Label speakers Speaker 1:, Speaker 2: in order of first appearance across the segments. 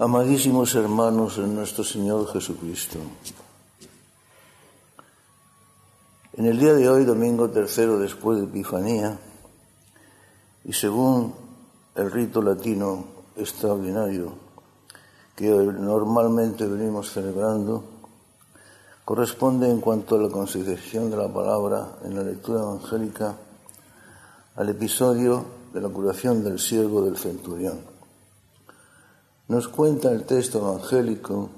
Speaker 1: Amadísimos hermanos en nuestro Señor Jesucristo, en el día de hoy, domingo tercero después de Epifanía, y según el rito latino extraordinario que normalmente venimos celebrando, corresponde en cuanto a la consideración de la palabra en la lectura evangélica al episodio de la curación del siervo del centurión. Nos cuenta el texto evangélico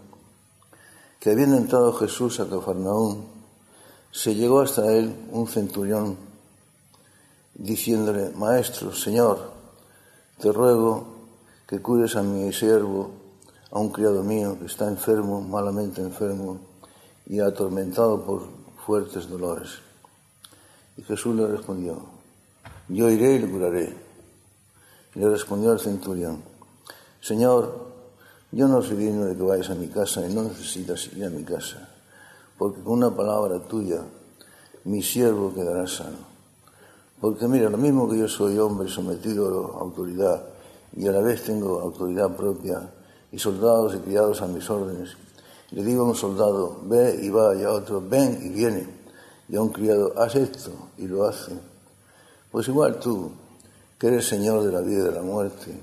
Speaker 1: que habiendo entrado Jesús a Cafarnaún, se llegó hasta él un centurión diciéndole, Maestro, Señor, te ruego que cures a mi siervo, a un criado mío que está enfermo, malamente enfermo y atormentado por fuertes dolores. Y Jesús le respondió, yo iré y le curaré. Le respondió el centurión, Señor, yo no soy digno de que vayas a mi casa y no necesitas ir a mi casa, porque con una palabra tuya mi siervo quedará sano. Porque mira, lo mismo que yo soy hombre sometido a autoridad y a la vez tengo autoridad propia y soldados y criados a mis órdenes, le digo a un soldado, ve y va, y a otro, ven y viene, y a un criado, haz esto y lo hace. Pues igual tú, que eres Señor de la vida y de la muerte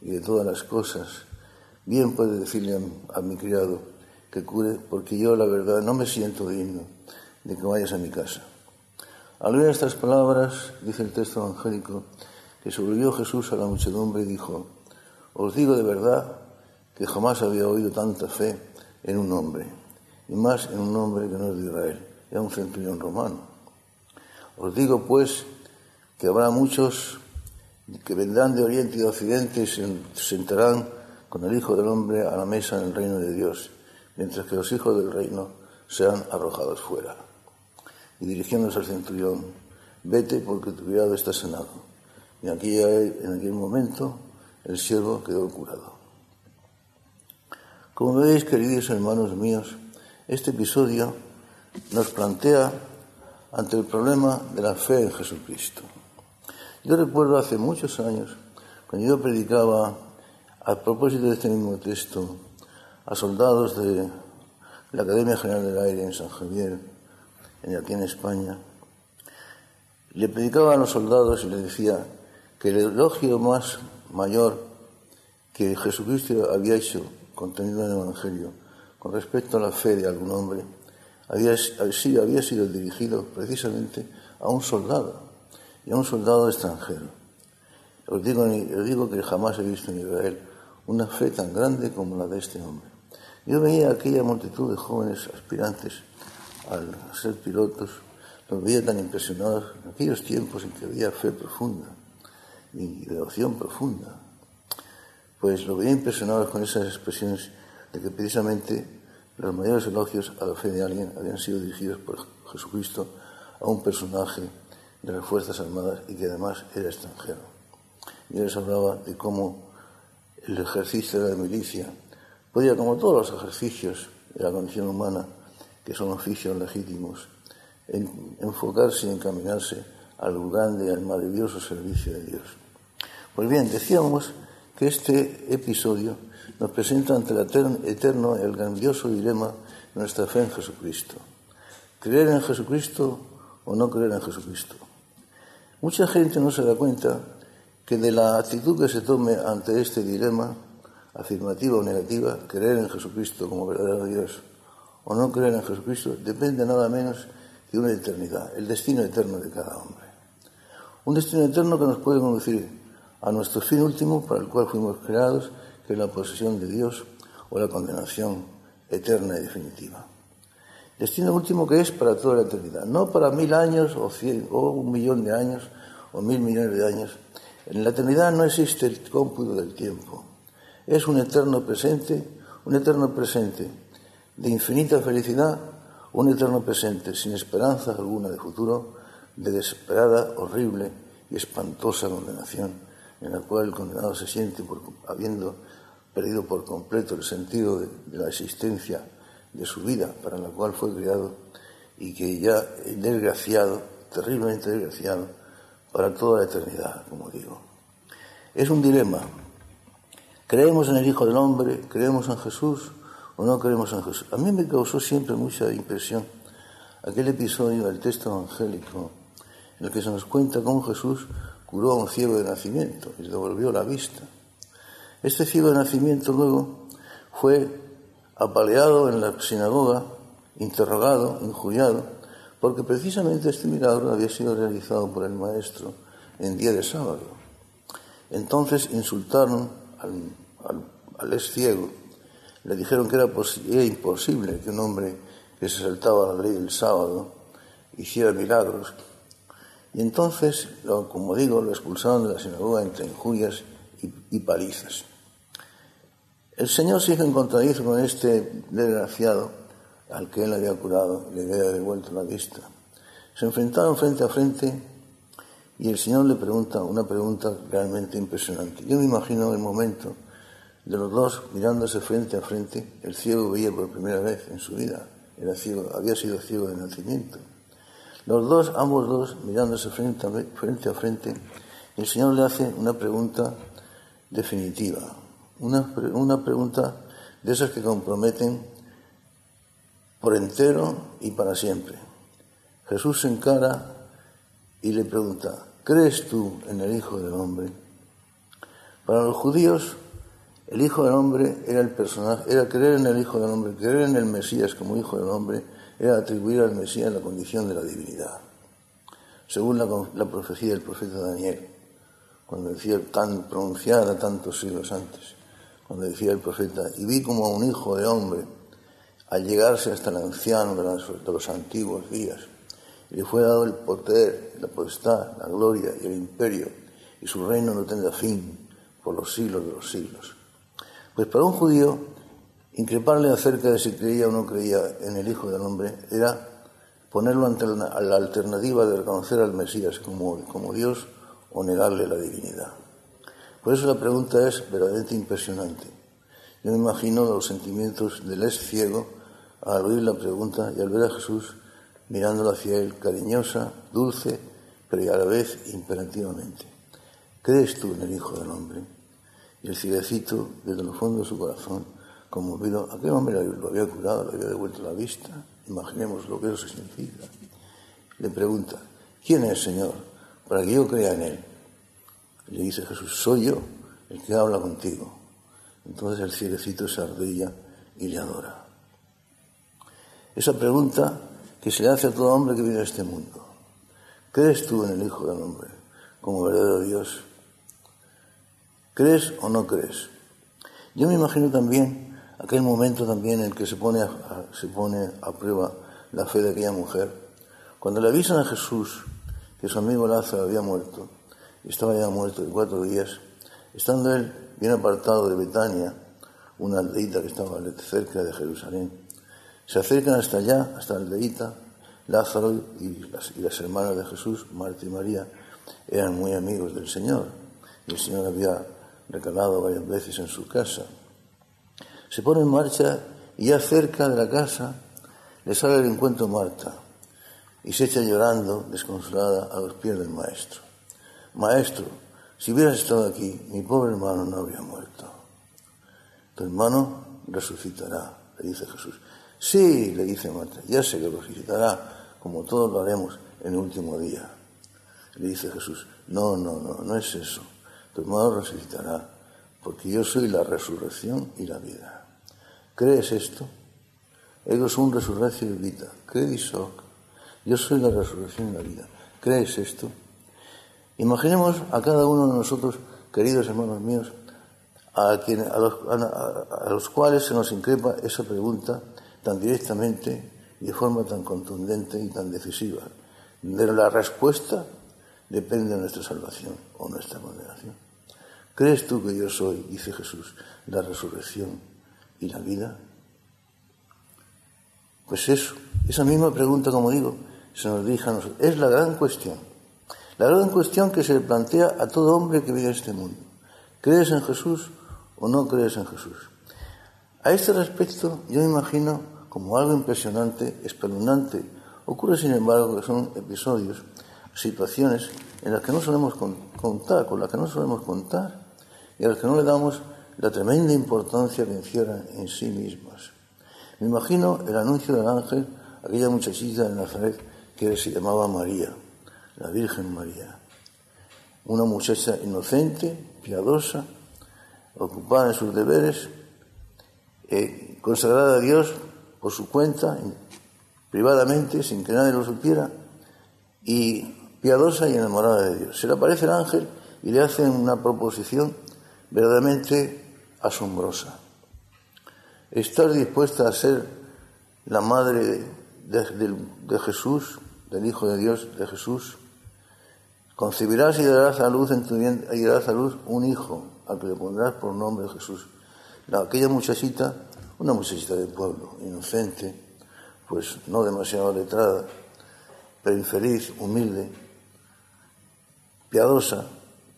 Speaker 1: y de todas las cosas, bien puede decirle a, mi criado que cure, porque yo la verdad no me siento digno de que vayas a mi casa. Al oír estas palabras, dice el texto evangélico, que se Jesús a la muchedumbre y dijo, os digo de verdad que jamás había oído tanta fe en un hombre, y más en un hombre que no es de Israel, era un centurión romano. Os digo pues que habrá muchos que vendrán de oriente y de occidente y se sentarán con el Hijo del Hombre a la mesa en el reino de Dios, mientras que los hijos del reino sean arrojados fuera. Y dirigiéndose al centurión, vete porque tu criado está sanado. Y aquí, en aquel momento el siervo quedó curado. Como veis, queridos hermanos míos, este episodio nos plantea ante el problema de la fe en Jesucristo. Yo recuerdo hace muchos años, cuando yo predicaba a propósito de este mismo texto a soldados de la Academia General del Aire en San Javier, aquí en España, le predicaba a los soldados y le decía que el elogio más mayor que Jesucristo había hecho contenido en el Evangelio con respecto a la fe de algún hombre había sido, había sido dirigido precisamente a un soldado y a un soldado extranjero. Os digo, os digo que jamás he visto en Israel una fe tan grande como la de este hombre. Yo veía aquella multitud de jóvenes aspirantes al ser pilotos, los veía tan impresionados en aquellos tiempos en que había fe profunda y devoción profunda. Pues lo veía impresionados con esas expresiones de que precisamente los mayores elogios a la fe de alguien habían sido dirigidos por Jesucristo a un personaje de las Fuerzas Armadas y que además era extranjero. Yo les hablaba de cómo el ejercicio de la milicia podía, como todos los ejercicios de la condición humana, que son oficios legítimos, enfocarse y encaminarse al grande y al maravilloso servicio de Dios. Pues bien, decíamos que este episodio nos presenta ante el eterno, el grandioso dilema de nuestra fe en Jesucristo. ¿Creer en Jesucristo o no creer en Jesucristo? Mucha gente no se da cuenta que de la actitud que se tome ante este dilema, afirmativa o negativa, creer en Jesucristo como verdadero Dios o no creer en Jesucristo, depende nada menos de una eternidad, el destino eterno de cada hombre. Un destino eterno que nos puede conducir a nuestro fin último para el cual fuimos creados, que es la posesión de Dios o la condenación eterna y definitiva. Destino último que es para toda la eternidad, no para mil años o, cien, o un millón de años o mil millones de años. En la eternidad no existe el cómputo del tiempo. Es un eterno presente, un eterno presente de infinita felicidad, un eterno presente sin esperanza alguna de futuro, de desesperada, horrible y espantosa condenación, en la cual el condenado se siente por, habiendo perdido por completo el sentido de la existencia de su vida para la cual fue creado y que ya es desgraciado, terriblemente desgraciado, para toda la eternidad, como digo. Es un dilema. ¿Creemos en el Hijo del Hombre? ¿Creemos en Jesús? ¿O no creemos en Jesús? A mí me causó siempre mucha impresión aquel episodio del texto evangélico en el que se nos cuenta cómo Jesús curó a un ciego de nacimiento y le devolvió la vista. Este ciego de nacimiento luego fue apaleado en la sinagoga, interrogado, injuriado, porque precisamente este milagro había sido realizado por el maestro en día de sábado. Entonces insultaron al, al, ex ciego, le dijeron que era, imposible que un hombre que se saltaba la ley del sábado hiciera milagros. Y entonces, como digo, lo expulsaron de la sinagoga entre injurias y palizas. El Señor se hizo en contradice con este desgraciado al que él había curado le había devuelto la vista. Se enfrentaron frente a frente y el Señor le pregunta una pregunta realmente impresionante. Yo me imagino el momento de los dos mirándose frente a frente. El ciego veía por primera vez en su vida. Era ciego, había sido ciego de nacimiento. Los dos, ambos dos, mirándose frente a frente, a frente el Señor le hace una pregunta definitiva, una, una pregunta de esas que comprometen por entero y para siempre. Jesús se encara y le pregunta, ¿crees tú en el Hijo del Hombre? Para los judíos, el Hijo del Hombre era el personaje, era creer en el Hijo del Hombre, creer en el Mesías como Hijo del Hombre, era atribuir al Mesías la condición de la divinidad, según la, la profecía del profeta Daniel, cuando decía tan pronunciada tantos siglos antes cuando decía el profeta, y vi como a un hijo de hombre al llegarse hasta el anciano de los, antiguos días, le fue dado el poder, la potestad, la gloria y el imperio, y su reino no tendrá fin por los siglos de los siglos. Pues para un judío, increparle acerca de si creía o no creía en el Hijo del Hombre era ponerlo ante la, alternativa de reconocer al Mesías como, como Dios o negarle la divinidad. Por eso la pregunta es verdaderamente impresionante. Yo me imagino los sentimientos del ex ciego al oír la pregunta y al ver a Jesús mirándolo hacia él cariñosa, dulce, pero a la vez imperativamente. ¿Crees tú en el Hijo del Hombre? Y el ciegacito, desde el fondo de su corazón, conmovido, aquel hombre lo había curado, le había devuelto la vista, imaginemos lo que eso significa. Le pregunta, ¿quién es, Señor, para que yo crea en él? le dice Jesús, soy yo el que habla contigo. Entonces el ciegecito se ardilla y le adora. Esa pregunta que se le hace a todo hombre que vive a este mundo. ¿Crees tú en el Hijo del Hombre como verdadero Dios? ¿Crees o no crees? Yo me imagino también aquel momento también en el que se pone a, se pone a prueba la fe de aquella mujer. Cuando le avisan a Jesús que su amigo Lázaro había muerto, estaba ya muerto de cuatro días, estando él bien apartado de Betania, una aldeita que estaba cerca de Jerusalén. Se acercan hasta allá, hasta la aldeita, Lázaro y las, hermanas de Jesús, Marta y María, eran muy amigos del Señor. Y el Señor había recalado varias veces en su casa. Se pone en marcha y ya cerca de la casa le sale el encuentro Marta y se echa llorando, desconsolada, a los pies del Maestro. Maestro, si hubieras estado aquí, mi pobre hermano no habría muerto. Tu hermano resucitará, le dice Jesús. Sí, le dice Marta, ya sé que resucitará, como todos lo haremos en el último día. Le dice Jesús, no, no, no, no es eso. Tu hermano resucitará, porque yo soy la resurrección y la vida. ¿Crees esto? Ego un resurrección y vida. ¿Crees Yo soy la resurrección y la vida. ¿Crees esto? Imaginemos a cada uno de nosotros, queridos hermanos míos, a, los, cuales se nos increpa esa pregunta tan directamente y de forma tan contundente y tan decisiva. De la respuesta depende de nuestra salvación o nuestra condenación. ¿Crees tú que yo soy, dice Jesús, la resurrección y la vida? Pues eso, esa misma pregunta, como digo, se nos dirige a nosotros. Es la gran cuestión. La gran cuestión que se le plantea a todo hombre que vive en este mundo. ¿Crees en Jesús o no crees en Jesús? A este respecto, yo imagino como algo impresionante, espeluznante. Ocurre, sin embargo, que son episodios, situaciones en las que no solemos contar, con las que no solemos contar y a las que no le damos la tremenda importancia que encierran en sí mismas. Me imagino el anuncio del ángel, aquella muchachita de Nazaret que se llamaba María, la Virgen María. Una muchacha inocente, piadosa, ocupada en sus deberes, eh, consagrada a Dios por su cuenta, privadamente, sin que nadie lo supiera, y piadosa y enamorada de Dios. Se le aparece el ángel y le hacen una proposición verdaderamente asombrosa. ¿Estás dispuesta a ser la madre de, Jesús, del Hijo de Dios, de Jesús? Concebirás y darás a luz en tu y darás a luz un hijo, al que le pondrás por nombre Jesús. aquella muchachita, una muchachita del pueblo, inocente, pues no demasiado letrada, pero infeliz, humilde, piadosa,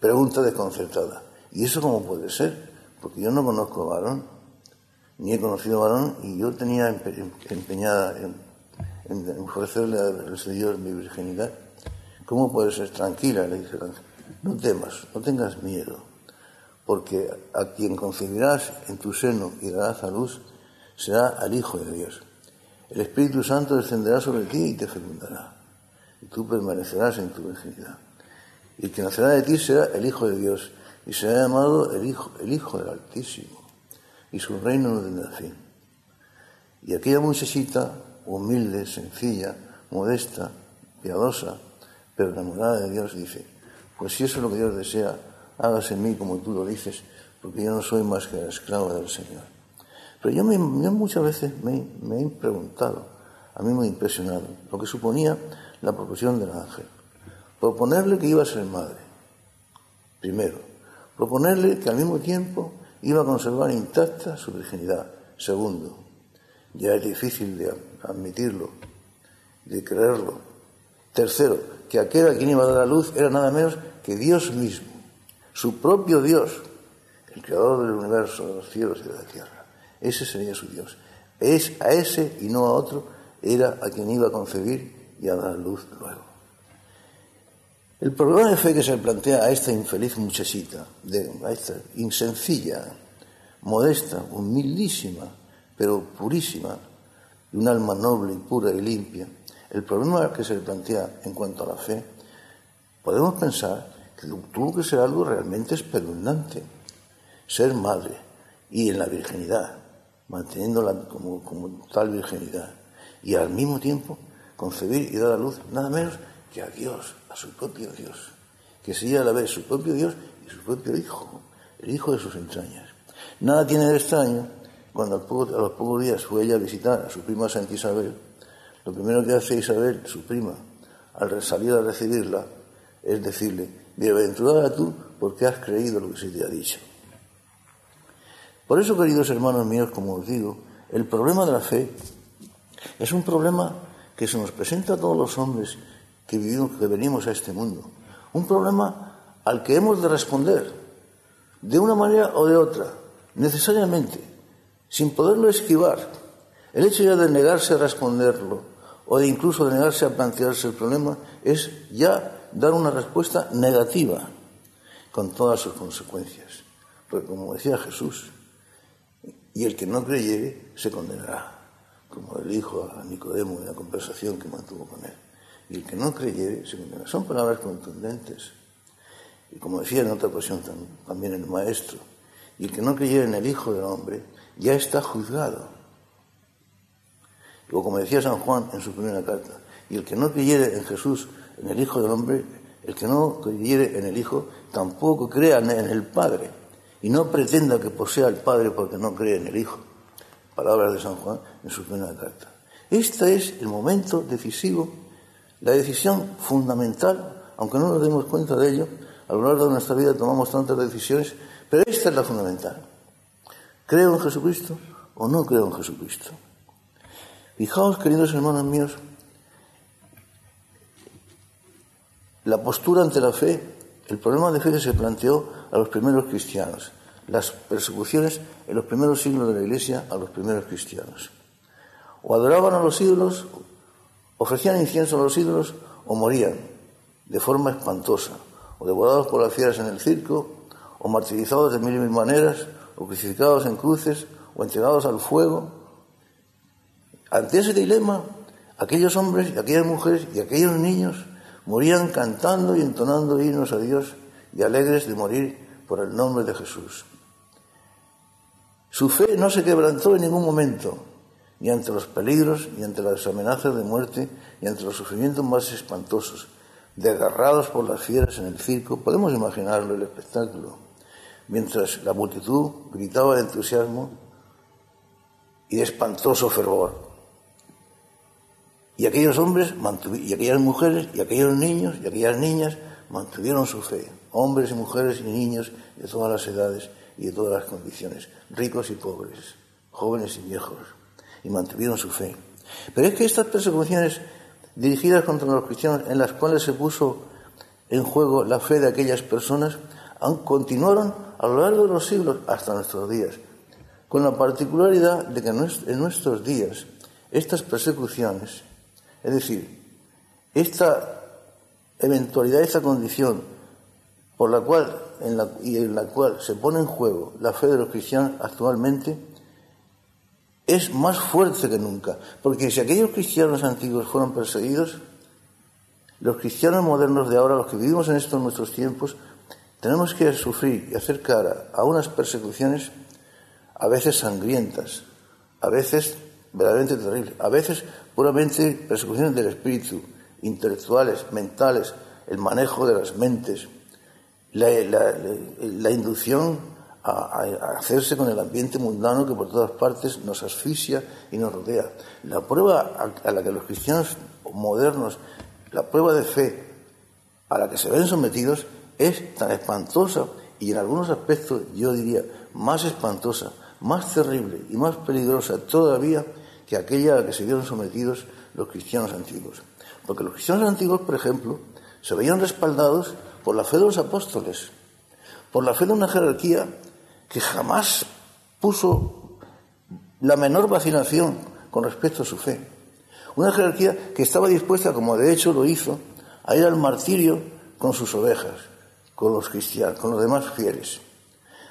Speaker 1: pregunta desconcertada. ¿Y eso cómo puede ser? Porque yo no conozco varón, ni he conocido varón, y yo tenía empeñada en, ofrecerle al Señor mi virginidad. ¿Cómo puede ser tranquila? Le dice. No temas, no tengas miedo, porque a quien concebirás en tu seno y darás a luz será al Hijo de Dios. El Espíritu Santo descenderá sobre ti y te fecundará, y tú permanecerás en tu virginidad. Y el que nacerá de ti será el Hijo de Dios, y será llamado el Hijo, el Hijo del Altísimo, y su reino no tendrá fin. Y aquella muchachita, humilde, sencilla, modesta, piadosa, pero enamorada de Dios, dice, pues si eso es lo que Dios desea, hágase en mí como tú lo dices, porque yo no soy más que la esclava del Señor. Pero yo, muchas veces me, me, he preguntado, a mí me ha impresionado, lo que suponía la proposición del ángel. Proponerle que iba a ser madre, primero proponerle que al mismo tiempo iba a conservar intacta su virginidad. Segundo, ya es difícil de admitirlo, de creerlo. Tercero, que aquel a quien iba a dar la luz era nada menos que Dios mismo, su propio Dios, el creador del universo, de los cielos y de la tierra. Ese sería su Dios. Es a ese y no a otro era a quien iba a concebir y a dar luz luego. El problema de fe que se plantea a esta infeliz muchachita, a esta insencilla, modesta, humildísima, pero purísima, de un alma noble y pura y limpia, el problema que se le plantea en cuanto a la fe, podemos pensar tuvo que ser algo realmente espeluznante, ser madre y en la virginidad, manteniéndola como, tal virginidad, y al mismo tiempo concebir y dar a luz nada menos que a Dios, a su propio Dios, que sería a la vez su propio Dios y su propio Hijo, el Hijo de sus entrañas. Nada tiene de extraño cuando a los pocos días fue ella a visitar a su prima Santa Isabel, lo primero que hace Isabel, su prima, al salir a recibirla, es decirle, bienaventurada tú porque has creído lo que se te ha dicho. Por eso, queridos hermanos míos, como os digo, el problema de la fe es un problema que se nos presenta a todos los hombres que vivimos, que venimos a este mundo. Un problema al que hemos de responder de una manera o de otra, necesariamente, sin poderlo esquivar. El hecho ya de negarse a responderlo o de incluso de negarse a plantearse el problema es ya dar una respuesta negativa con todas sus consecuencias. Porque como decía Jesús, y el que no creyere se condenará, como le dijo a Nicodemo en la conversación que mantuvo con él y el que no creyere se condena. Son palabras contundentes. Y como decía en otra ocasión también el maestro, y el que no creyere en el Hijo del Hombre ya está juzgado. O como decía San Juan en su primera carta, y el que no creyere en Jesús, en el Hijo del Hombre, el que no creyere en el Hijo, tampoco crea en el Padre. Y no pretenda que posea al Padre porque no cree en el Hijo. Palabras de San Juan en su primera carta. Este es el momento decisivo la decisión fundamental, aunque no nos demos cuenta de ello, a lo largo de nuestra vida tomamos tantas decisiones, pero esta es la fundamental. ¿Creo en Jesucristo o no creo en Jesucristo? Fijaos, queridos hermanos míos, la postura ante la fe, el problema de fe se planteó a los primeros cristianos, las persecuciones en los primeros siglos de la Iglesia a los primeros cristianos. O adoraban a los ídolos Ofrecían incienso a los ídolos o morían de forma espantosa, o devorados por las fieras en el circo, o martirizados de mil y mil maneras, o crucificados en cruces, o entregados al fuego. Ante ese dilema, aquellos hombres y aquellas mujeres y aquellos niños morían cantando y entonando himnos a Dios y alegres de morir por el nombre de Jesús. Su fe no se quebrantó en ningún momento, ni ante los peligros, ni ante las amenazas de muerte, ni ante los sufrimientos más espantosos, desgarrados por las fieras en el circo. Podemos imaginarlo el espectáculo, mientras la multitud gritaba de entusiasmo y de espantoso fervor. Y aquellos hombres, y aquellas mujeres, y aquellos niños, y aquellas niñas mantuvieron su fe, hombres y mujeres y niños de todas las edades y de todas las condiciones, ricos y pobres, jóvenes y viejos, y mantuvieron su fe. Pero es que estas persecuciones dirigidas contra los cristianos, en las cuales se puso en juego la fe de aquellas personas, continuaron a lo largo de los siglos hasta nuestros días, con la particularidad de que en nuestros días estas persecuciones es decir, esta eventualidad, esta condición por la cual y en la cual se pone en juego la fe de los cristianos actualmente es más fuerte que nunca. Porque si aquellos cristianos antiguos fueron perseguidos, los cristianos modernos de ahora, los que vivimos en estos nuestros tiempos, tenemos que sufrir y hacer cara a unas persecuciones a veces sangrientas, a veces verdaderamente terribles, a veces puramente persecuciones del espíritu, intelectuales, mentales, el manejo de las mentes, la, inducción a, hacerse con el ambiente mundano que por todas partes nos asfixia y nos rodea. La prueba a, la que los cristianos modernos, la prueba de fe a la que se ven sometidos es tan espantosa y en algunos aspectos yo diría más espantosa, más terrible y más peligrosa todavía que aquella a la que se vieron sometidos los cristianos antiguos. Porque los cristianos antiguos, por ejemplo, se veían respaldados por la fe de los apóstoles, por la fe de una jerarquía que jamás puso la menor vacilación con respecto a su fe. Una jerarquía que estaba dispuesta, como de hecho lo hizo, a ir al martirio con sus ovejas, con los cristianos, con los demás fieles.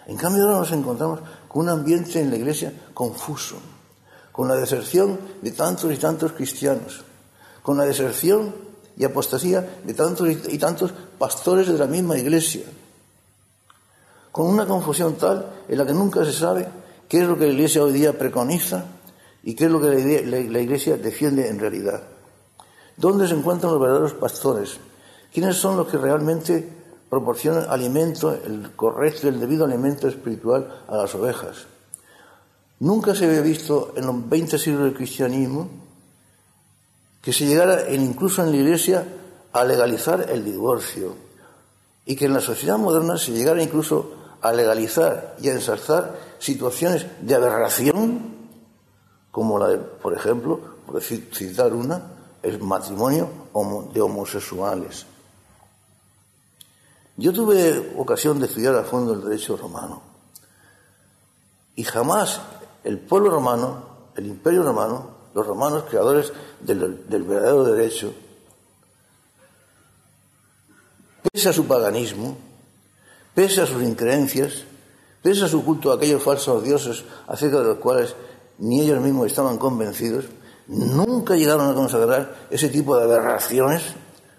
Speaker 1: En cambio ahora nos encontramos con un ambiente en la iglesia confuso, con la deserción de tantos y tantos cristianos, con la deserción y apostasía de tantos y tantos pastores de la misma iglesia, con una confusión tal en la que nunca se sabe qué es lo que la iglesia hoy día preconiza y qué es lo que la iglesia defiende en realidad. ¿Dónde se encuentran los verdaderos pastores? ¿Quiénes son los que realmente proporcionan alimento, el correcto, el debido alimento espiritual a las ovejas? Nunca se había visto en los 20 siglos del cristianismo que se llegara, incluso en la Iglesia, a legalizar el divorcio y que en la sociedad moderna se llegara incluso a legalizar y a ensalzar situaciones de aberración, como la de, por ejemplo, por citar una, el matrimonio de homosexuales. Yo tuve ocasión de estudiar a fondo el derecho romano y jamás el pueblo romano, el imperio romano, los romanos creadores del, verdadero derecho, pese a su paganismo, pese a sus increencias, pese a su culto a aquellos falsos dioses acerca de los cuales ni ellos mismos estaban convencidos, nunca llegaron a consagrar ese tipo de aberraciones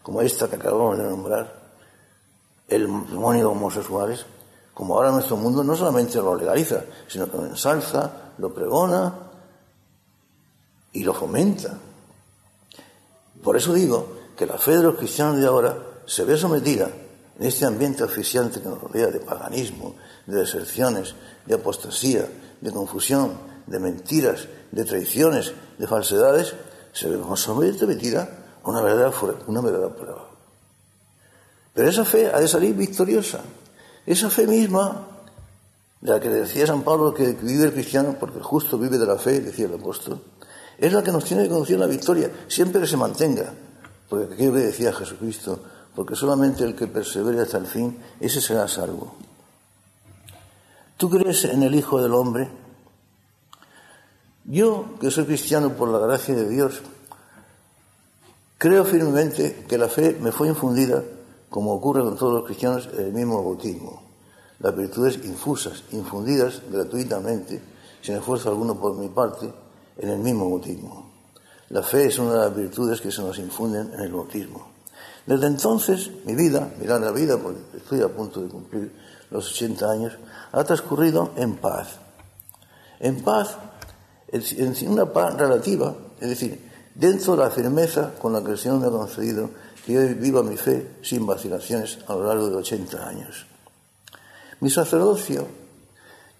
Speaker 1: como esta que acabamos de nombrar, el matrimonio homosexuales, como ahora nuestro mundo no solamente lo legaliza, sino que lo ensalza, lo pregona y lo fomenta. Por eso digo que la fe de los cristianos de ahora se ve sometida en este ambiente oficiante que nos rodea de paganismo, de deserciones, de apostasía, de confusión, de mentiras, de traiciones, de falsedades, se ve sometida a una verdadera, una verdadera prueba. Pero esa fe ha de salir victoriosa. Esa fe misma la que decía San Pablo que vive el cristiano porque el justo vive de la fe, decía el apóstol, es la que nos tiene que conducir a la victoria, siempre que se mantenga, porque aquello que decía Jesucristo, porque solamente el que persevere hasta el fin, ese será salvo. ¿Tú crees en el Hijo del Hombre? Yo, que soy cristiano por la gracia de Dios, creo firmemente que la fe me fue infundida, como ocurre con todos los cristianos, en el mismo bautismo. Las virtudes infusas, infundidas gratuitamente, sin esfuerzo alguno por mi parte, en el mismo bautismo. La fe es una de las virtudes que se nos infunden en el bautismo. Desde entonces, mi vida, mi larga vida, porque estoy a punto de cumplir los 80 años, ha transcurrido en paz. En paz, en una paz relativa, es decir, dentro de la firmeza con la que el Señor me ha concedido que yo viva mi fe sin vacilaciones a lo largo de 80 años. Mi sacerdocio,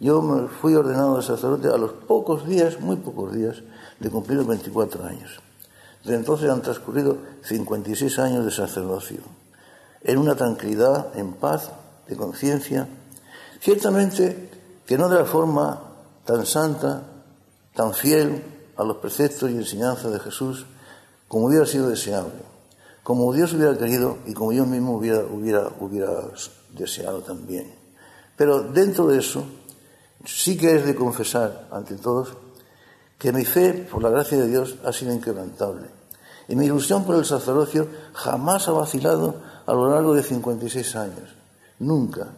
Speaker 1: yo me fui ordenado de sacerdote a los pocos días, muy pocos días, de cumplir los 24 años. Desde entonces han transcurrido 56 años de sacerdocio, en una tranquilidad, en paz, de conciencia, ciertamente que no de la forma tan santa, tan fiel a los preceptos y enseñanzas de Jesús como hubiera sido deseable, como Dios hubiera querido y como yo mismo hubiera, hubiera deseado también. Pero dentro de eso, sí que es de confesar ante todos que mi fe, por la gracia de Dios, ha sido inquebrantable. Y mi ilusión por el sacerdocio jamás ha vacilado a lo largo de 56 años. Nunca.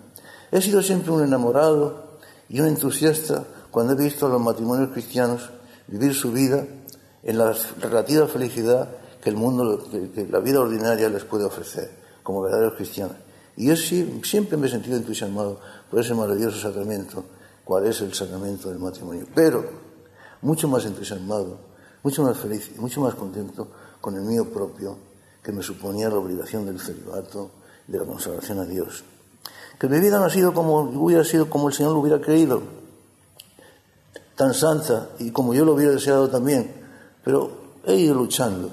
Speaker 1: He sido siempre un enamorado y un entusiasta cuando he visto a los matrimonios cristianos vivir su vida en la relativa felicidad que el mundo, que la vida ordinaria les puede ofrecer como verdaderos cristianos. Y yo siempre me he sentido entusiasmado por ese maravilloso sacramento, cuál es el sacramento del matrimonio. Pero mucho más entusiasmado, mucho más feliz y mucho más contento con el mío propio, que me suponía la obligación del celibato, de la consagración a Dios. Que mi vida no ha sido como hubiera sido como el Señor lo hubiera creído, tan santa y como yo lo hubiera deseado también, pero he ido luchando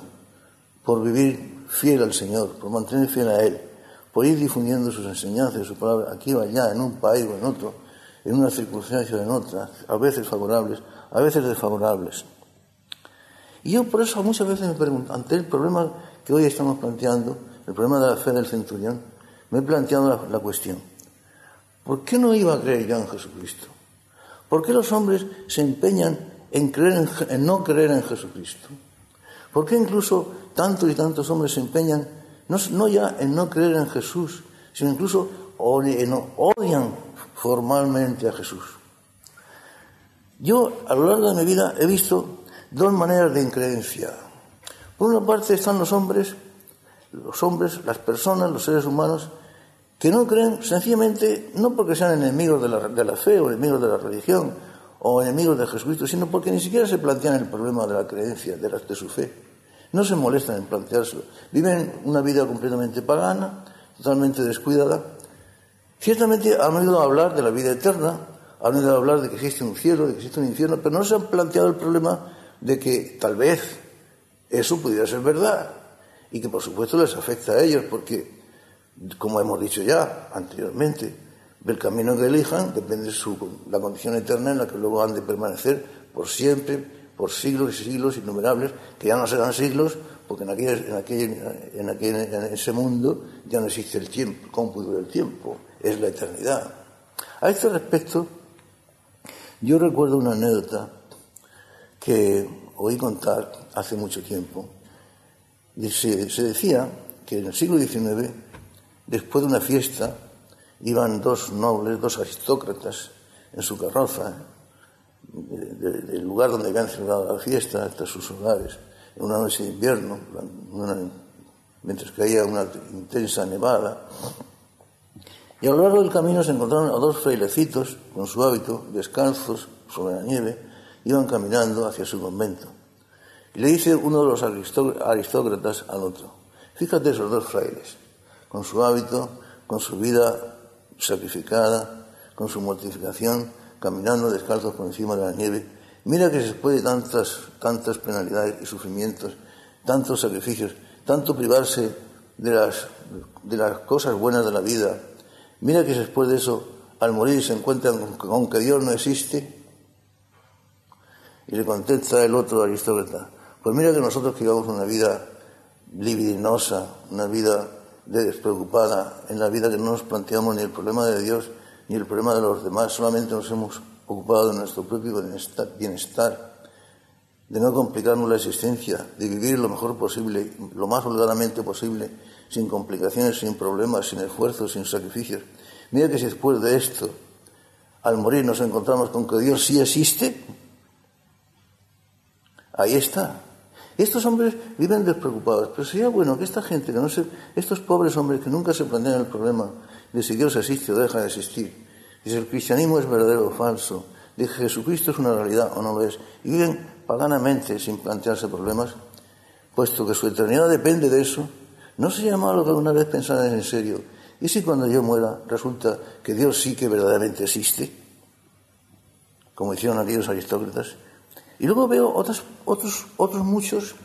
Speaker 1: por vivir fiel al Señor, por mantener fiel a Él, por ir difundiendo sus enseñanzas, su palabra, aquí o allá, en un país o en otro, en una circunstancia o en otra, a veces favorables, a veces desfavorables. Y yo por eso muchas veces me pregunto, ante el problema que hoy estamos planteando, el problema de la fe del centurión, me he planteado la, cuestión, ¿por qué no iba a creer yo en Jesucristo? ¿Por qué los hombres se empeñan en, creer en, no creer en Jesucristo? ¿Por qué incluso tantos y tantos hombres se empeñan no, ya en no creer en Jesús, sino incluso odian formalmente a Jesús? Yo a lo largo de mi vida he visto dos maneras de increencia. Por una parte están los hombres, los hombres, las personas, los seres humanos, que no creen sencillamente no porque sean enemigos de la, de la fe o enemigos de la religión o enemigos de Jesucristo, sino porque ni siquiera se plantean el problema de la creencia, de, la, de su fe. No se molestan en planteárselo. Viven una vida completamente pagana, totalmente descuidada. Ciertamente han oído hablar de la vida eterna, han oído hablar de que existe un cielo, de que existe un infierno, pero no se han planteado el problema de que tal vez eso pudiera ser verdad y que por supuesto les afecta a ellos porque, como hemos dicho ya anteriormente, del camino que elijan depende de su, la condición eterna en la que luego han de permanecer por siempre, por siglos y siglos innumerables, que ya no serán siglos porque en, en, en, ese mundo ya no existe el tiempo, el cómputo del tiempo, es la eternidad. A este respecto, yo recuerdo una anécdota que oí contar hace mucho tiempo. Se, se decía que en el siglo XIX, después de una fiesta, iban dos nobles, dos aristócratas en su carroza, del lugar donde habían celebrado la fiesta hasta sus hogares, en una noche de invierno, mientras caía una intensa nevada. Y a lo largo del camino se encontraron a dos frailecitos con su hábito, descalzos sobre la nieve, iban caminando hacia su convento. Y le dice uno de los aristócratas al otro, fíjate esos dos frailes, con su hábito, con su vida sacrificada, con su mortificación, caminando descalzos por encima de la nieve. Mira que se puede tantas, tantas penalidades y sufrimientos, tantos sacrificios, tanto privarse de las, de las cosas buenas de la vida. Mira que después de eso, al morir, se encuentran con que Dios no existe y le contesta el otro aristócrata, pues mira que nosotros que llevamos una vida libidinosa, una vida despreocupada, en la vida que no nos planteamos ni el problema de Dios ni el problema de los demás, solamente nos hemos ocupado de nuestro propio bienestar, de no complicarnos la existencia, de vivir lo mejor posible, lo más holgadamente posible, sin complicaciones, sin problemas, sin esfuerzos, sin sacrificios. Mira que si después de esto, al morir, nos encontramos con que Dios sí existe, ahí está. Estos hombres viven despreocupados, pero sería bueno que esta gente, que no se, estos pobres hombres que nunca se plantean el problema de si Dios existe o deja de existir, y si el cristianismo es verdadero o falso, de que Jesucristo es una realidad o no lo es, y viven paganamente sin plantearse problemas, puesto que su eternidad depende de eso, ¿no sería malo que alguna vez pensaran en serio? ¿Y si cuando yo muera resulta que Dios sí que verdaderamente existe? Como hicieron aquellos aristócratas. Y luego veo otros, otros muchos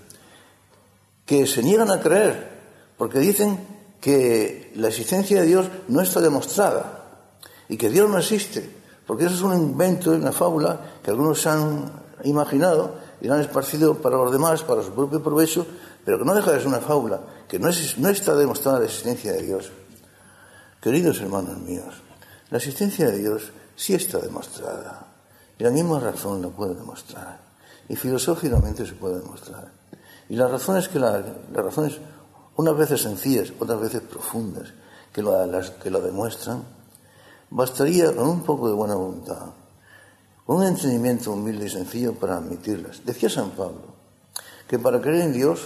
Speaker 1: que se niegan a creer, porque dicen que la existencia de Dios no está demostrada y que Dios no existe, porque eso es un invento, una fábula que algunos han imaginado y la han esparcido para los demás, para su propio provecho, pero que no deja de ser una fábula, que no, es, no está demostrada la existencia de Dios. Queridos hermanos míos, la existencia de Dios sí está demostrada. Y la misma razón la puede demostrar. Y filosóficamente se puede demostrar. Y la razón es que las razones, unas veces sencillas, otras veces profundas, que lo, las, que lo demuestran, bastaría con un poco de buena voluntad, con un entendimiento humilde y sencillo para admitirlas. Decía San Pablo que para creer en Dios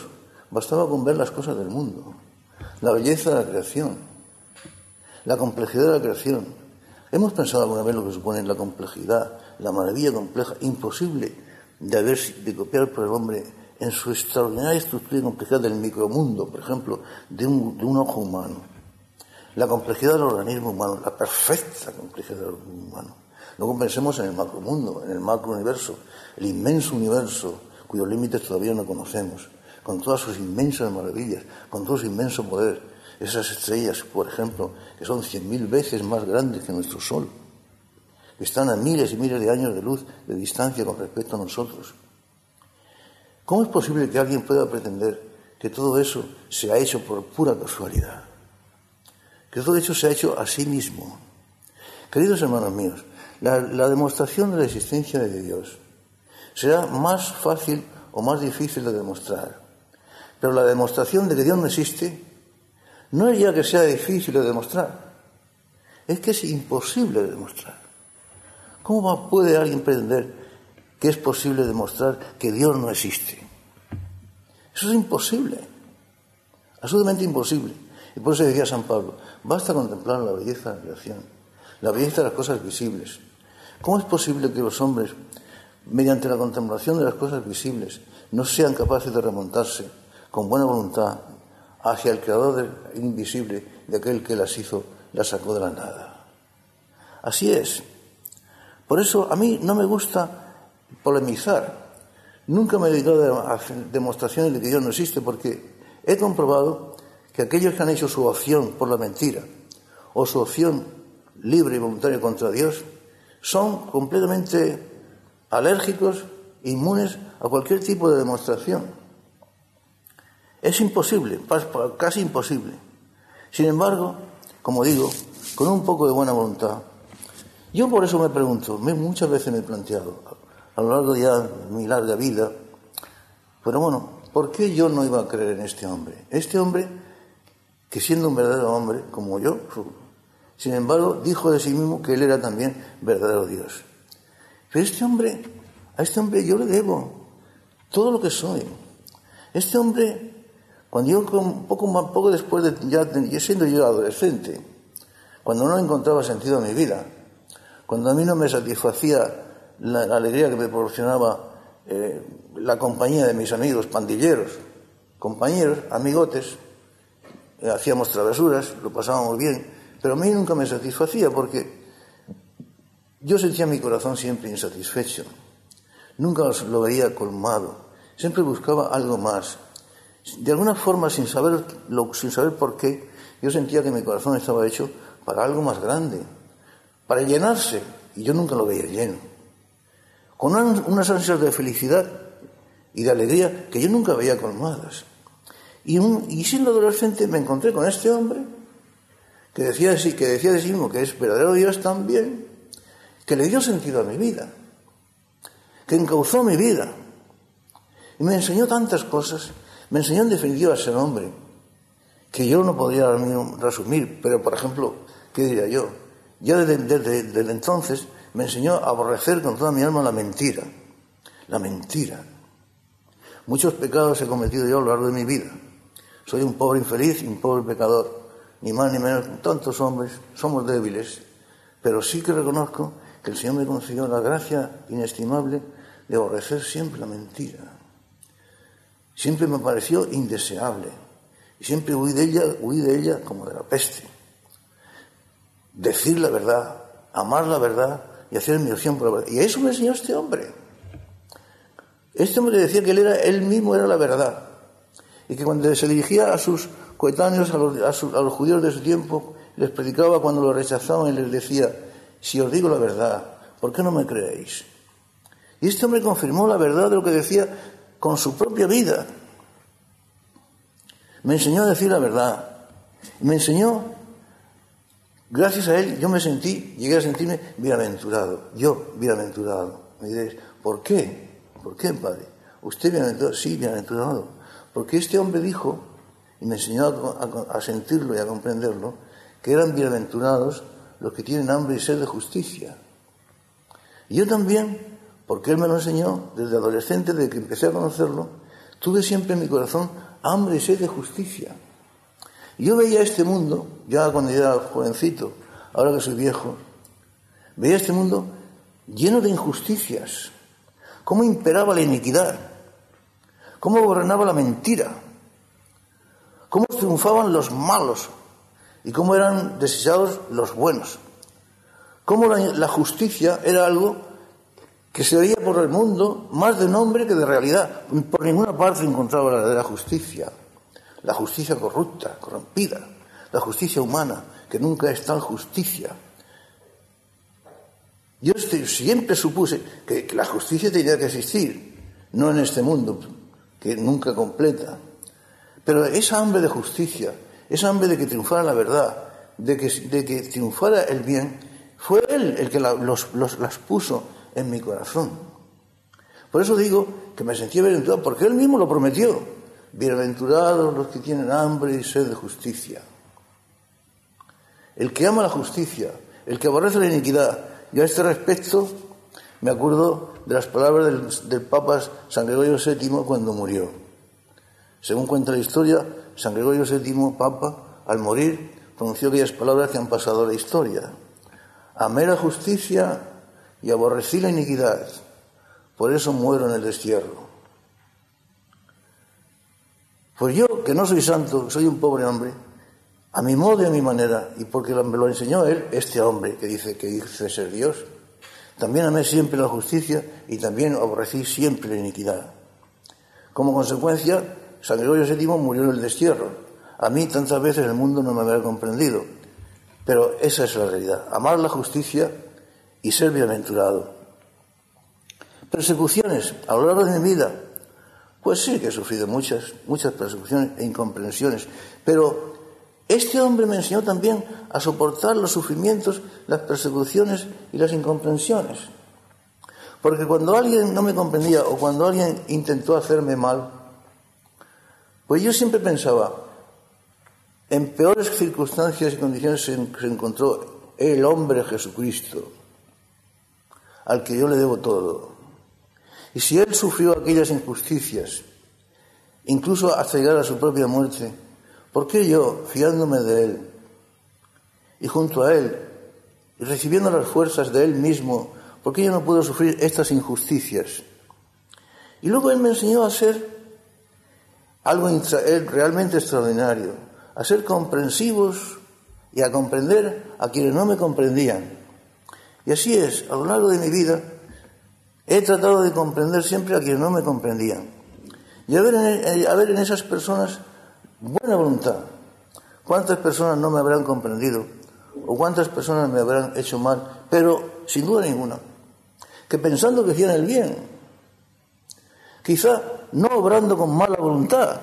Speaker 1: bastaba con ver las cosas del mundo, la belleza de la creación, la complejidad de la creación. Hemos pensado alguna vez lo que supone la complejidad, la maravilla compleja, imposible de, haber, de copiar por el hombre en su extraordinaria estructura y complejidad del micromundo, por ejemplo, de un, ojo humano. La complejidad del organismo humano, la perfecta complejidad del organismo humano. Luego pensemos en el macromundo, en el macrouniverso, el inmenso universo cuyos límites todavía no conocemos, con todas sus inmensas maravillas, con todo su inmenso poder. Esas estrellas, por ejemplo, que son cien mil veces más grandes que nuestro Sol, que están a miles y miles de años de luz de distancia con respecto a nosotros. ¿Cómo es posible que alguien pueda pretender que todo eso se ha hecho por pura casualidad? Que todo eso se ha hecho a sí mismo. Queridos hermanos míos, la, demostración de la existencia de Dios será más fácil o más difícil de demostrar. Pero la demostración de que Dios no existe no es ya que sea difícil de demostrar, es que es imposible de demostrar. ¿Cómo puede alguien pretender que es posible demostrar que Dios no existe? Eso es imposible, absolutamente imposible. Y por eso decía San Pablo, basta contemplar la belleza de la creación, la belleza de las cosas visibles. ¿Cómo es posible que los hombres, mediante la contemplación de las cosas visibles, no sean capaces de remontarse con buena voluntad hacia el creador invisible, de aquel que las hizo, las sacó de la nada? Así es. Por eso a mí no me gusta polemizar. Nunca me he dedicado a demostraciones de que Dios no existe porque he comprobado que aquellos que han hecho su opción por la mentira o su opción libre y voluntaria contra Dios son completamente alérgicos, inmunes a cualquier tipo de demostración. Es imposible, casi imposible. Sin embargo, como digo, con un poco de buena voluntad, yo por eso me pregunto, muchas veces me he planteado, a lo largo ya de mi larga vida, pero bueno, ¿por qué yo no iba a creer en este hombre? Este hombre, que siendo un verdadero hombre, como yo, sin embargo, dijo de sí mismo que él era también verdadero Dios. Pero este hombre, a este hombre yo le debo todo lo que soy. Este hombre, cuando yo, poco, poco después de ya, siendo yo adolescente, cuando no encontraba sentido en mi vida, cuando a mí no me satisfacía la, alegría que me proporcionaba eh, la compañía de mis amigos pandilleros, compañeros, amigotes, eh, hacíamos travesuras, lo pasábamos bien, pero a mí nunca me satisfacía porque yo sentía mi corazón siempre insatisfecho. Nunca lo veía colmado. Siempre buscaba algo más. De alguna forma, sin saber, sin saber por qué, yo sentía que mi corazón estaba hecho para algo más grande, para llenarse, y yo nunca lo veía lleno. Con unas ansias de felicidad y de alegría que yo nunca veía colmadas. Y, siendo adolescente me encontré con este hombre que decía, de sí, que decía de sí mismo que es verdadero Dios también, que le dio sentido a mi vida, que encauzó mi vida. Y me enseñó tantas cosas, me enseñó en definitiva a ser hombre, que yo no podría resumir, pero por ejemplo, ¿qué diría yo? ya desde, entonces me enseñó a aborrecer con toda mi alma la mentira. La mentira. Muchos pecados he cometido yo a lo largo de mi vida. Soy un pobre infeliz y un pobre pecador. Ni más ni menos. Tantos hombres somos débiles. Pero sí que reconozco que el Señor me concedió la gracia inestimable de aborrecer siempre la mentira. Siempre me pareció indeseable. Y siempre huí de ella, huí de ella como de la peste. Decir la verdad, amar la verdad y hacer mi opción por la verdad. Y eso me enseñó este hombre. Este hombre decía que él era, él mismo era la verdad. Y que cuando se dirigía a sus coetáneos, a los, a los judíos de su tiempo, les predicaba cuando lo rechazaban y les decía, si os digo la verdad, ¿por qué no me creéis? Y este hombre confirmó la verdad de lo que decía con su propia vida. Me enseñó a decir la verdad. Me enseñó, gracias a él, yo me sentí, llegué a sentirme bienaventurado. Yo, bienaventurado. Me diréis, ¿por qué? ¿Por qué, padre? ¿Usted bienaventurado? Sí, bienaventurado. Porque este hombre dijo, y me enseñó a, a sentirlo y a comprenderlo, que eran bienaventurados los que tienen hambre y sed de justicia. Y yo también porque Él me lo enseñó desde adolescente, desde que empecé a conocerlo, tuve siempre en mi corazón hambre y sed de justicia. Yo veía este mundo, ya cuando era jovencito, ahora que soy viejo, veía este mundo lleno de injusticias, cómo imperaba la iniquidad, cómo gobernaba la mentira, cómo triunfaban los malos. Y cómo eran desechados los buenos, cómo la, justicia era algo que se veía por el mundo más de nombre que de realidad. Por ninguna parte encontraba la verdadera justicia. La justicia corrupta, corrompida. La justicia humana, que nunca es tal justicia. Yo siempre supuse que, la justicia tenía que existir, no en este mundo, que nunca completa. Pero esa hambre de justicia, esa hambre de que triunfara la verdad, de que, de que triunfara el bien, fue él el que los, las puso en mi corazón. Por eso digo que me sentía bienaventurado, porque Él mismo lo prometió. Bienaventurados los que tienen hambre y sed de justicia. El que ama la justicia, el que aborrece la iniquidad. Yo a este respecto me acuerdo de las palabras del, Papa San Gregorio VII cuando murió. Según cuenta la historia, San Gregorio VII, Papa, al morir, pronunció aquellas palabras que han pasado a la historia. Amé la justicia y aborrecí la iniquidad, por eso muero en el destierro. Pues yo, que no soy santo, soy un pobre hombre, a mi modo y a mi manera, y porque me lo enseñó él, este hombre que dice que dice ser Dios, también amé siempre la justicia y también aborrecí siempre la iniquidad. Como consecuencia, San Gregorio VII murió en el destierro. A mí tantas veces el mundo no me había comprendido, pero esa es la realidad. Amar la justicia y ser bienaventurado. Persecuciones a lo largo de mi vida. Pues sí que he sufrido muchas, muchas persecuciones e incomprensiones, pero este hombre me enseñó también a soportar los sufrimientos, las persecuciones y las incomprensiones. Porque cuando alguien no me comprendía o cuando alguien intentó hacerme mal, pues yo siempre pensaba, en peores circunstancias y condiciones se encontró el hombre Jesucristo, al que yo le debo todo. Y si Él sufrió aquellas injusticias, incluso hasta llegar a su propia muerte, ¿por qué yo, fiándome de Él y junto a Él y recibiendo las fuerzas de Él mismo, ¿por qué yo no puedo sufrir estas injusticias? Y luego Él me enseñó a ser algo realmente extraordinario, a ser comprensivos y a comprender a quienes no me comprendían. Y así es, a lo largo de mi vida he tratado de comprender siempre a quienes no me comprendían. Y a ver, en, a ver en esas personas buena voluntad. ¿Cuántas personas no me habrán comprendido? ¿O cuántas personas me habrán hecho mal? Pero sin duda ninguna. Que pensando que hacían el bien. Quizá no obrando con mala voluntad.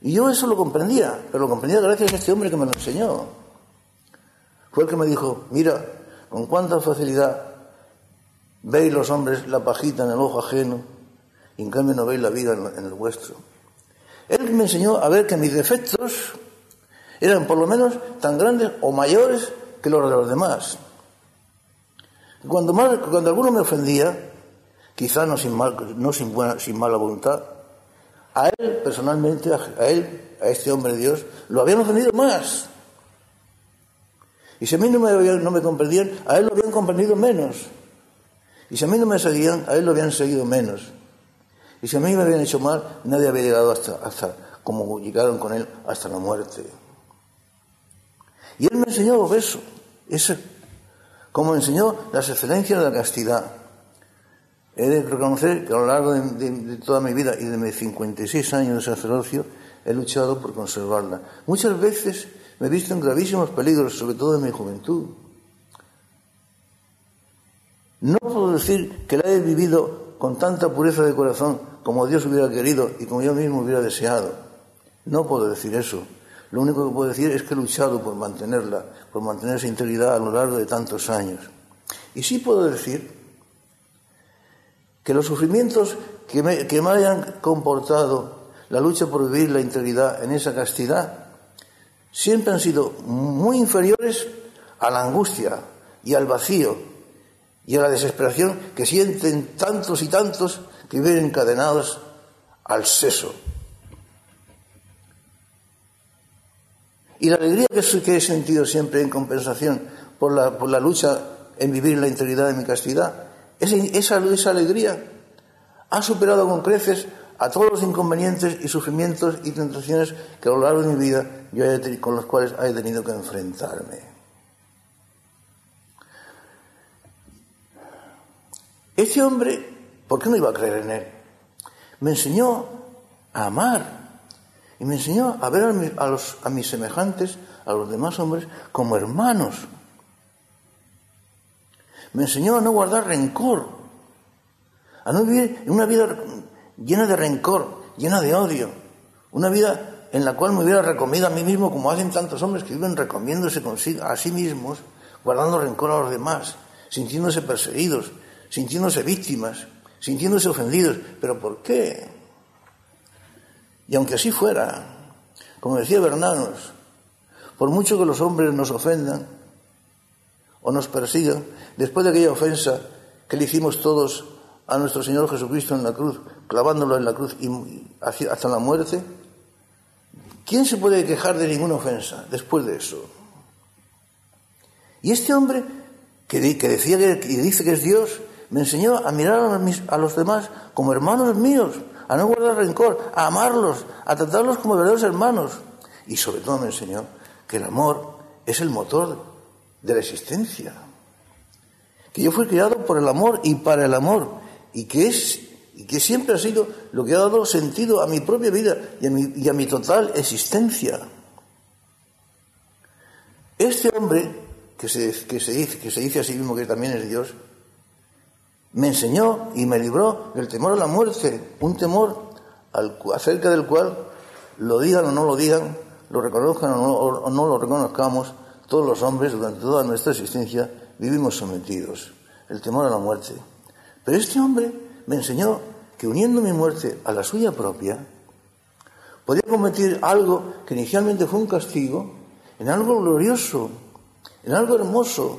Speaker 1: Y yo eso lo comprendía, pero lo comprendía gracias a este hombre que me lo enseñó. Fue el que me dijo, mira, con cuánta facilidad veis los hombres la pajita en el ojo ajeno y en cambio no veis la vida en el vuestro. Él me enseñó a ver que mis defectos eran por lo menos tan grandes o mayores que los de los demás. Cuando, cuando alguno me ofendía, quizá no sin, mal, no sin, buena, sin mala voluntad, a él personalmente, a él, a este hombre de Dios, lo habían ofendido más. Y si a mí no me, no me comprendían, a él lo habían comprendido menos. Y si a mí no me seguían, a él lo habían seguido menos. Y si a mí me habían hecho mal, nadie había llegado hasta, hasta como llegaron con él, hasta la muerte. Y él me enseñó eso, eso como enseñó las excelencias de la castidad. He de reconocer que a lo largo de, toda mi vida y de mis 56 años de sacerdocio he luchado por conservarla. Muchas veces me he visto en gravísimos peligros, sobre todo en mi juventud. No puedo decir que la he vivido con tanta pureza de corazón como Dios hubiera querido y como yo mismo hubiera deseado. No puedo decir eso. Lo único que puedo decir es que he luchado por mantenerla, por mantener esa integridad a lo largo de tantos años. Y sí puedo decir que los sufrimientos que me, que me hayan comportado la lucha por vivir la integridad en esa castidad siempre han sido muy inferiores a la angustia y al vacío y a la desesperación que sienten tantos y tantos que viven encadenados al seso. Y la alegría que, he sentido siempre en compensación por la, por la lucha en vivir la integridad de mi castidad, esa, esa alegría ha superado con creces a todos los inconvenientes y sufrimientos y tentaciones que a lo largo de mi vida yo con los cuales he tenido que enfrentarme. Ese hombre, ¿por qué no iba a creer en él? Me enseñó a amar y me enseñó a ver a, los, a mis semejantes, a los demás hombres, como hermanos. Me enseñó a no guardar rencor, a no vivir una vida llena de rencor, llena de odio, una vida en la cual me hubiera recomido a mí mismo, como hacen tantos hombres que viven recomiéndose consigo, a sí mismos, guardando rencor a los demás, sintiéndose perseguidos, sintiéndose víctimas, sintiéndose ofendidos. ¿Pero por qué? Y aunque así fuera, como decía Bernanos, por mucho que los hombres nos ofendan o nos persigan, después de aquella ofensa que le hicimos todos a nuestro Señor Jesucristo en la cruz, clavándolo en la cruz y hasta la muerte, ¿quién se puede quejar de ninguna ofensa después de eso? Y este hombre que, decía que, dice que es Dios, me enseñó a mirar a, los demás como hermanos míos, a no guardar rencor, a amarlos, a tratarlos como verdaderos hermanos. Y sobre todo me enseñó que el amor es el motor de la existencia. Que yo fui criado por el amor y para el amor. Y que es y que siempre ha sido lo que ha dado sentido a mi propia vida y a mi, a total existencia. Este hombre, que, se dice, que se dice a sí mismo que también es Dios, me enseñó y me libró del temor a la muerte, un temor al, acerca del cual, lo digan o no lo digan, lo reconozcan o no, o no lo reconozcamos, todos los hombres durante toda nuestra existencia vivimos sometidos, el temor a la muerte. Pero este hombre me enseñó que uniendo mi muerte a la suya propia, podía convertir algo que inicialmente fue un castigo en algo glorioso, en algo hermoso,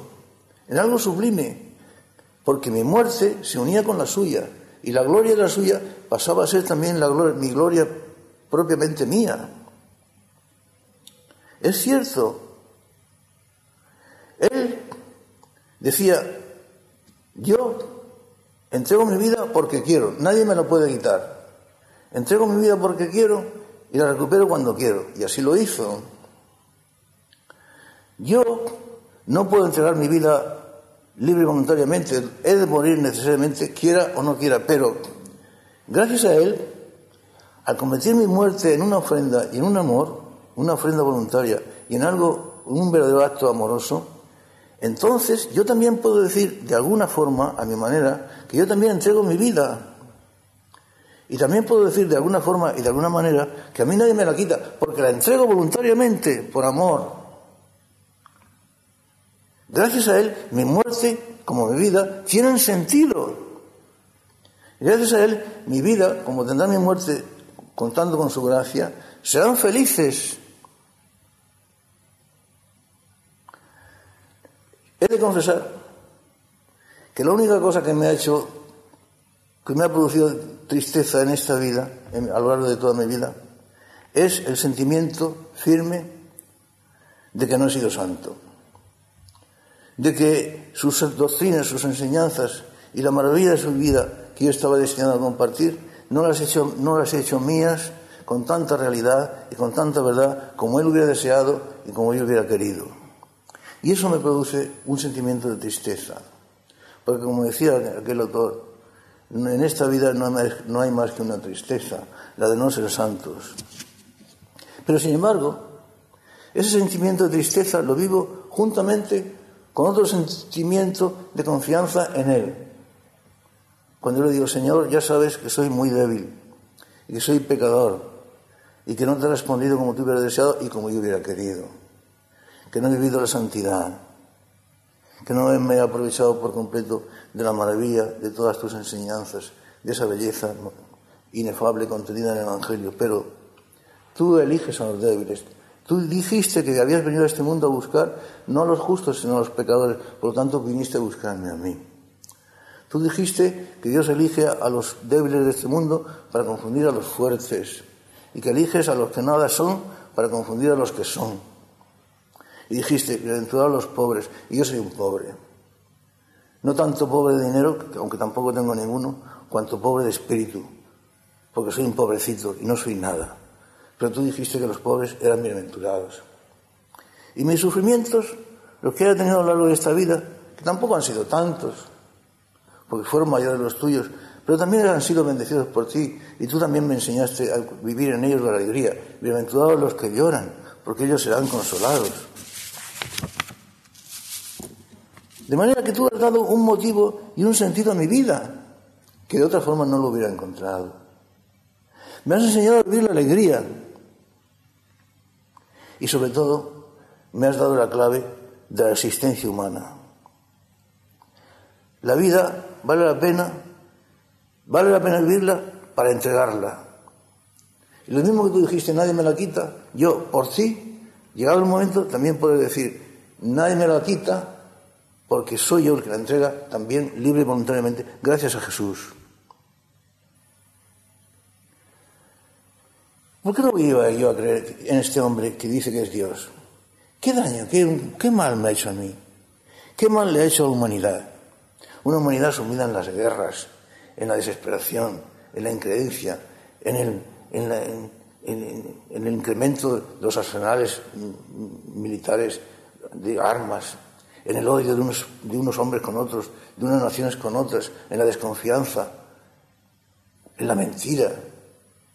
Speaker 1: en algo sublime, porque mi muerte se unía con la suya y la gloria de la suya pasaba a ser también la gloria, mi gloria propiamente mía. Es cierto. Él decía, yo entrego mi vida porque quiero, nadie me lo puede quitar. Entrego mi vida porque quiero y la recupero cuando quiero. Y así lo hizo. Yo no puedo entregar mi vida libre y voluntariamente, he de morir necesariamente, quiera o no quiera, pero gracias a Él, al convertir mi muerte en una ofrenda y en un amor, una ofrenda voluntaria y en algo, un verdadero acto amoroso, entonces yo también puedo decir de alguna forma, a mi manera, que yo también entrego mi vida. Y también puedo decir de alguna forma y de alguna manera que a mí nadie me la quita, porque la entrego voluntariamente, por amor. Gracias a Él, mi muerte como mi vida tienen sentido. Gracias a Él, mi vida, como tendrá mi muerte contando con su gracia, serán felices. He de confesar que la única cosa que me ha hecho, que me ha producido tristeza en esta vida, a lo largo de toda mi vida, es el sentimiento firme de que no he sido santo, de que sus doctrinas, sus enseñanzas y la maravilla de su vida que yo estaba destinado a compartir, no las he hecho, no las he hecho mías con tanta realidad y con tanta verdad como él hubiera deseado y como yo hubiera querido. Y eso me produce un sentimiento de tristeza, porque como decía aquel autor, en esta vida no hay más que una tristeza, la de no ser santos. Pero sin embargo, ese sentimiento de tristeza lo vivo juntamente con otro sentimiento de confianza en Él. Cuando yo le digo, Señor, ya sabes que soy muy débil y que soy pecador y que no te he respondido como tú hubieras deseado y como yo hubiera querido, que no he vivido la santidad, que no me he aprovechado por completo de la maravilla de todas tus enseñanzas, de esa belleza inefable contenida en el Evangelio, pero tú eliges a los débiles. Tú dijiste que habías venido a este mundo a buscar no a los justos, sino a los pecadores, por lo tanto viniste a buscarme a mí. Tú dijiste que Dios elige a los débiles de este mundo para confundir a los fuertes y que eliges a los que nada son para confundir a los que son. Y dijiste, bienaventurados los pobres, y yo soy un pobre. No tanto pobre de dinero, aunque tampoco tengo ninguno, cuanto pobre de espíritu, porque soy un pobrecito y no soy nada. Pero tú dijiste que los pobres eran bienaventurados. Y mis sufrimientos, los que he tenido a lo largo de esta vida, que tampoco han sido tantos, porque fueron mayores los tuyos, pero también han sido bendecidos por ti y tú también me enseñaste a vivir en ellos la alegría. Bienaventurados los que lloran, porque ellos serán consolados. De manera que tú has dado un motivo y un sentido a mi vida, que de otra forma no lo hubiera encontrado. Me has enseñado a vivir la alegría. Y sobre todo, me has dado la clave de la existencia humana. La vida vale la pena, vale la pena vivirla para entregarla. Y lo mismo que tú dijiste, nadie me la quita, yo por sí, llegado el momento, también puedo decir, nadie me la quita porque soy yo el que la entrega también libre y voluntariamente, gracias a Jesús. ¿Por qué no iba yo a creer en este hombre que dice que es Dios? ¿Qué daño, qué, mal me ha hecho a mí? ¿Qué mal le ha hecho a la humanidad? Una humanidad sumida en las guerras, en la desesperación, en la increencia, en el, en, el incremento de los arsenales militares de armas, en el odio de unos hombres con otros, de unas naciones con otras, en la desconfianza, en la mentira.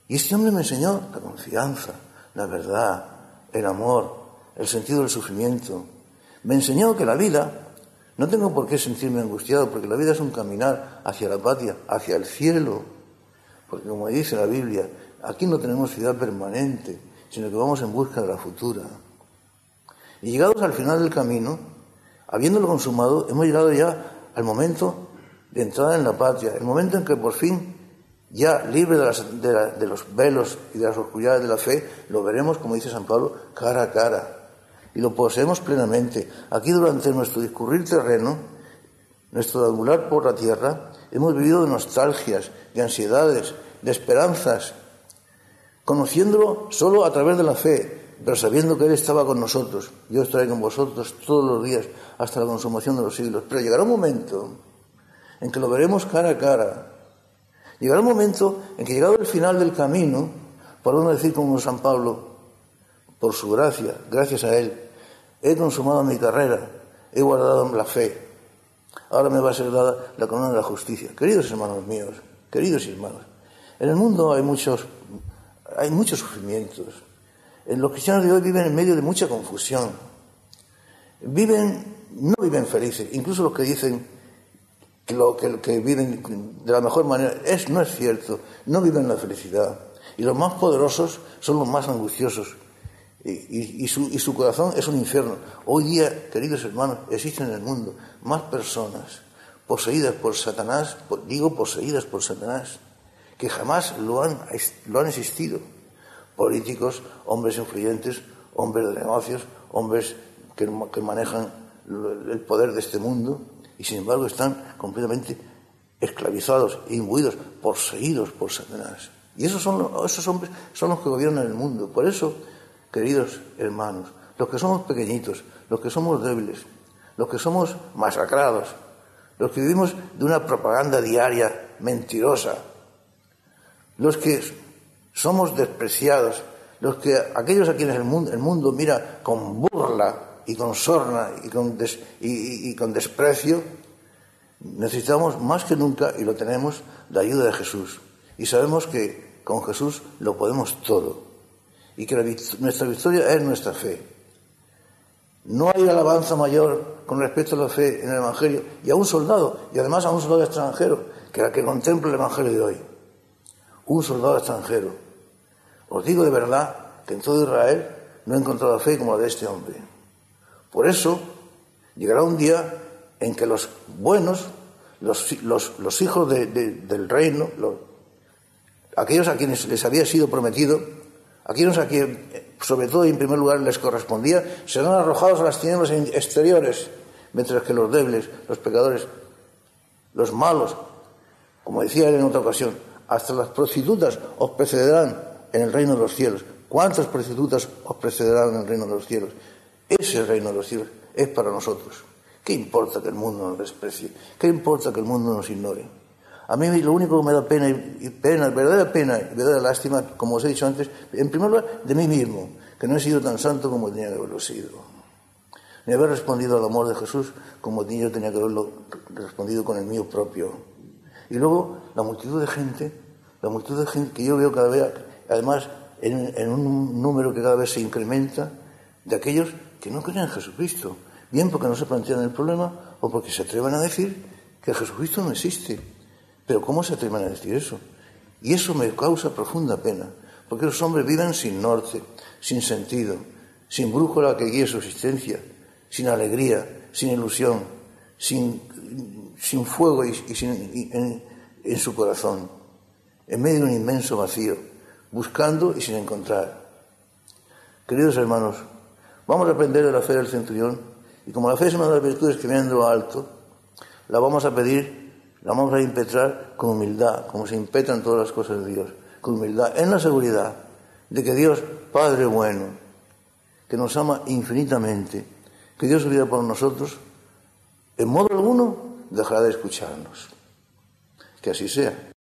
Speaker 1: Y este hombre me enseñó la confianza, la verdad, el amor, el sentido del sufrimiento. Me enseñó que la vida no tengo por qué sentirme angustiado, porque la vida es un caminar hacia la patria, hacia el cielo. Porque como dice la Biblia, aquí no tenemos ciudad permanente, sino que vamos en busca de la futura. Y llegados al final del camino, habiéndolo consumado, hemos llegado ya al momento de entrada en la patria, el momento en que por fin, ya libre de, los velos y de las oscuridades de la fe, lo veremos, como dice San Pablo, cara a cara y lo poseemos plenamente. Aquí durante nuestro discurrir terreno, nuestro angular por la tierra, hemos vivido de nostalgias, de ansiedades, de esperanzas, conociéndolo solo a través de la fe, pero sabiendo que Él estaba con nosotros. Yo estaré con vosotros todos los días hasta la consumación de los siglos. Pero llegará un momento en que lo veremos cara a cara. Llegará un momento en que llegado el final del camino, uno decir como San Pablo, por su gracia, gracias a Él, He consumado mi carrera, he guardado la fe. Ahora me va a ser dada la corona de la justicia. Queridos hermanos míos, queridos hermanos, en el mundo hay muchos, hay muchos sufrimientos. Los cristianos de hoy viven en medio de mucha confusión. Viven, no viven felices. Incluso los que dicen que, lo, que, viven de la mejor manera, es, no es cierto. No viven la felicidad. Y los más poderosos son los más angustiosos y, su, corazón es un infierno. Hoy día, queridos hermanos, existen en el mundo más personas poseídas por Satanás, digo poseídas por Satanás, que jamás lo han, lo han existido. Políticos, hombres influyentes, hombres de negocios, hombres que, manejan el poder de este mundo y sin embargo están completamente esclavizados imbuidos, poseídos por Satanás. Y esos, son, esos hombres son los que gobiernan el mundo. Por eso, queridos hermanos, los que somos pequeñitos, los que somos débiles, los que somos masacrados, los que vivimos de una propaganda diaria mentirosa, los que somos despreciados, los que aquellos a quienes el mundo, el mundo mira con burla y con sorna y con, y con desprecio, necesitamos más que nunca, y lo tenemos, la ayuda de Jesús. Y sabemos que con Jesús lo podemos todo. Y que nuestra victoria es nuestra fe. No hay alabanza mayor con respecto a la fe en el Evangelio y a un soldado, y además a un soldado extranjero, que la que contempla el Evangelio de hoy. Un soldado extranjero. Os digo de verdad que en todo Israel no he encontrado fe como la de este hombre. Por eso llegará un día en que los buenos, los, hijos del reino, aquellos a quienes les había sido prometido, aquellos a quienes, sobre todo y en primer lugar, les correspondía, serán arrojados a las tinieblas exteriores, mientras que los débiles, los pecadores, los malos, como decía él en otra ocasión, hasta las prostitutas os precederán en el reino de los cielos. ¿Cuántas prostitutas os precederán en el reino de los cielos? Ese reino de los cielos es para nosotros. ¿Qué importa que el mundo nos desprecie? ¿Qué importa que el mundo nos ignore? A mí lo único que me da pena, y pena, verdadera pena y verdadera lástima, como os he dicho antes, en primer lugar, de mí mismo, que no he sido tan santo como tenía que haberlo sido. Ni haber respondido al amor de Jesús como yo tenía que haberlo respondido con el mío propio. Y luego la multitud de gente, la multitud de gente que yo veo cada vez, además en, en un número que cada vez se incrementa, de aquellos no creen en Jesucristo, bien porque no se plantean el problema o porque se atrevan a decir que Jesucristo no existe. Pero ¿cómo se atreven a decir eso? Y eso me causa profunda pena, porque los hombres viven sin norte, sin sentido, sin brújula que guíe su existencia, sin alegría, sin ilusión, sin, sin fuego y, en, en su corazón, en medio de un inmenso vacío, buscando y sin encontrar. Queridos hermanos, vamos a aprender de la fe del centurión y como la fe es una de las virtudes que vienen lo alto, la vamos a pedir, la vamos a impetrar con humildad, como se impetran todas las cosas de Dios, con humildad, en la seguridad de que Dios, Padre bueno, que nos ama infinitamente, que Dios vida por nosotros, en modo alguno dejará de escucharnos. Que así sea.